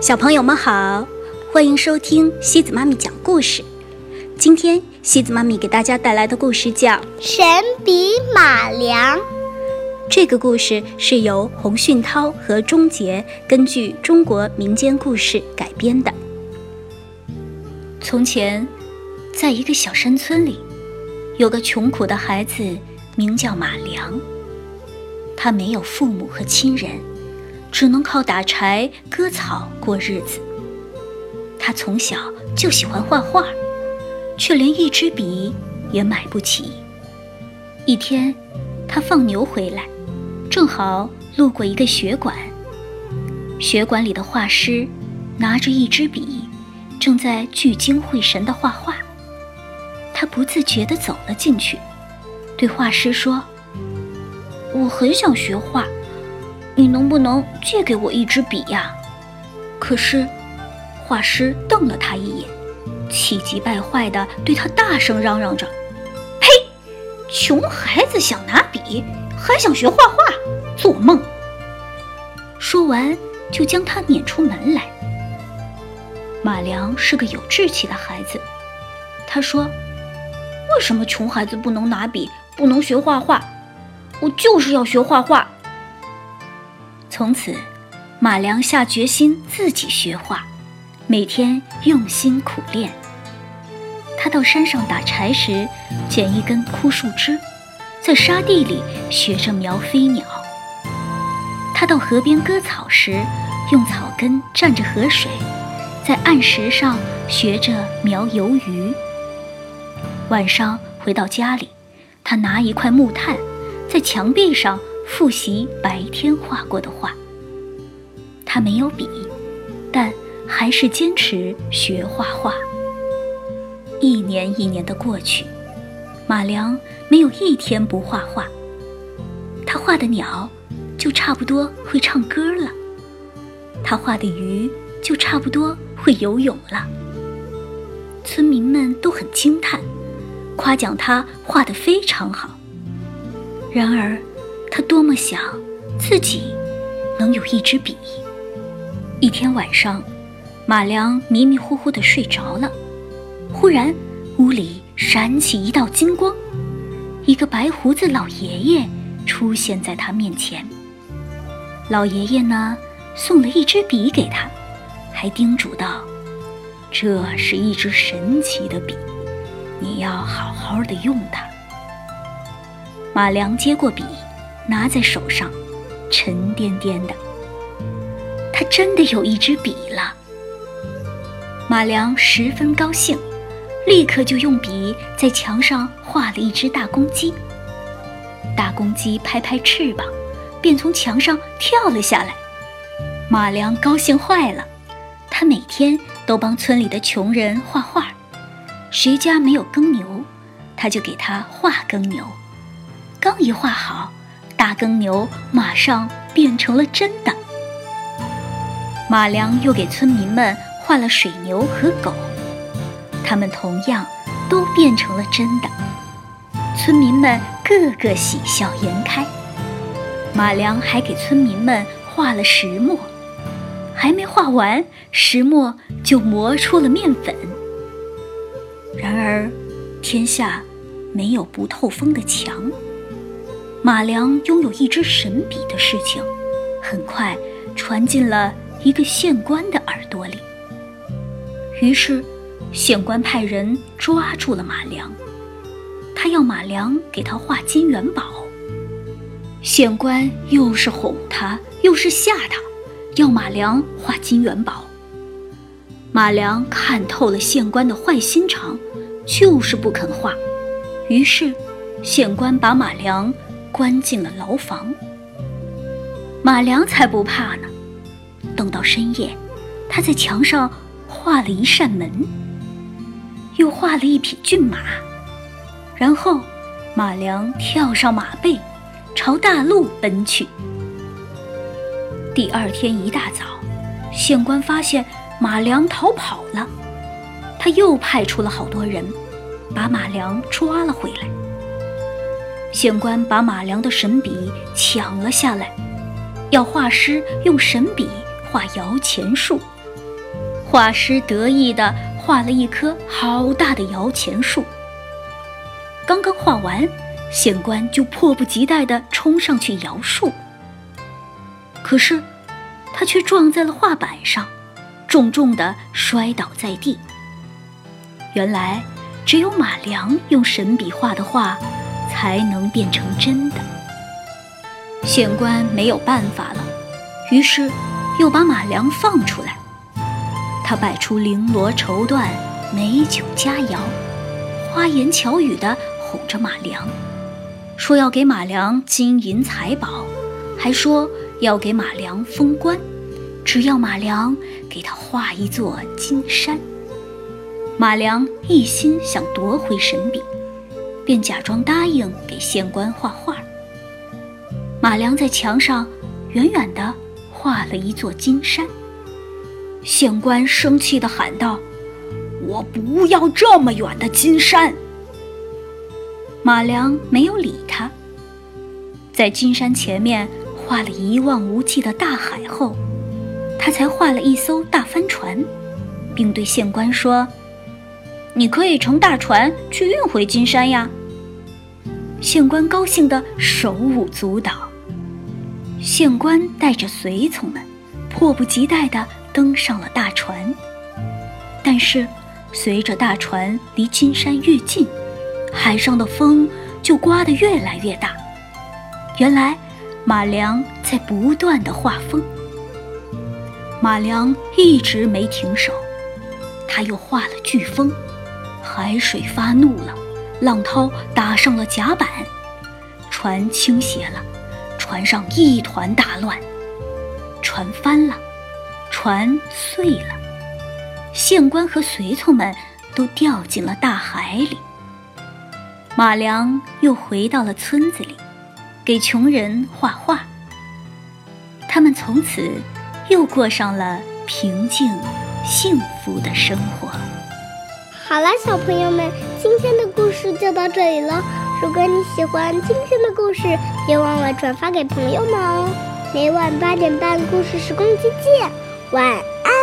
小朋友们好，欢迎收听西子妈咪讲故事。今天西子妈咪给大家带来的故事叫《神笔马良》。这个故事是由洪训涛和钟杰根据中国民间故事改编的。从前，在一个小山村里，有个穷苦的孩子，名叫马良。他没有父母和亲人。只能靠打柴割草过日子。他从小就喜欢画画，却连一支笔也买不起。一天，他放牛回来，正好路过一个学馆。学馆里的画师拿着一支笔，正在聚精会神地画画。他不自觉地走了进去，对画师说：“我很想学画。”你能不能借给我一支笔呀？可是，画师瞪了他一眼，气急败坏地对他大声嚷嚷着：“呸！穷孩子想拿笔，还想学画画，做梦！”说完，就将他撵出门来。马良是个有志气的孩子，他说：“为什么穷孩子不能拿笔，不能学画画？我就是要学画画。”从此，马良下决心自己学画，每天用心苦练。他到山上打柴时，捡一根枯树枝，在沙地里学着描飞鸟；他到河边割草时，用草根蘸着河水，在岸石上学着描游鱼。晚上回到家里，他拿一块木炭，在墙壁上。复习白天画过的画。他没有笔，但还是坚持学画画。一年一年的过去，马良没有一天不画画。他画的鸟，就差不多会唱歌了；他画的鱼，就差不多会游泳了。村民们都很惊叹，夸奖他画得非常好。然而，他多么想自己能有一支笔。一天晚上，马良迷迷糊糊地睡着了，忽然屋里闪起一道金光，一个白胡子老爷爷出现在他面前。老爷爷呢，送了一支笔给他，还叮嘱道：“这是一支神奇的笔，你要好好的用它。”马良接过笔。拿在手上，沉甸甸的。他真的有一支笔了。马良十分高兴，立刻就用笔在墙上画了一只大公鸡。大公鸡拍拍翅膀，便从墙上跳了下来。马良高兴坏了，他每天都帮村里的穷人画画，谁家没有耕牛，他就给他画耕牛。刚一画好。大耕牛马上变成了真的。马良又给村民们画了水牛和狗，他们同样都变成了真的。村民们个个喜笑颜开。马良还给村民们画了石磨，还没画完，石磨就磨出了面粉。然而，天下没有不透风的墙。马良拥有一支神笔的事情，很快传进了一个县官的耳朵里。于是，县官派人抓住了马良，他要马良给他画金元宝。县官又是哄他，又是吓他，要马良画金元宝。马良看透了县官的坏心肠，就是不肯画。于是，县官把马良。关进了牢房。马良才不怕呢。等到深夜，他在墙上画了一扇门，又画了一匹骏马，然后马良跳上马背，朝大路奔去。第二天一大早，县官发现马良逃跑了，他又派出了好多人，把马良抓了回来。县官把马良的神笔抢了下来，要画师用神笔画摇钱树，画师得意地画了一棵好大的摇钱树。刚刚画完，县官就迫不及待地冲上去摇树。可是，他却撞在了画板上，重重地摔倒在地。原来，只有马良用神笔画的画，才能变成真的。县官没有办法了，于是又把马良放出来。他摆出绫罗绸缎、美酒佳肴，花言巧语地哄着马良，说要给马良金银财宝，还说要给马良封官，只要马良给他画一座金山。马良一心想夺回神笔，便假装答应给县官画画。马良在墙上远远地画了一座金山。县官生气地喊道：“我不要这么远的金山！”马良没有理他，在金山前面画了一望无际的大海后，他才画了一艘大帆船，并对县官说：“你可以乘大船去运回金山呀。”县官高兴得手舞足蹈。县官带着随从们，迫不及待地。登上了大船，但是随着大船离金山越近，海上的风就刮得越来越大。原来马良在不断的画风。马良一直没停手，他又画了飓风，海水发怒了，浪涛打上了甲板，船倾斜了，船上一团大乱，船翻了。船碎了，县官和随从们都掉进了大海里。马良又回到了村子里，给穷人画画。他们从此又过上了平静、幸福的生活。好了，小朋友们，到这里了。如果你喜欢今天的故事，别忘了转发给朋友们哦。每晚八点半，故事时光机见。晚安。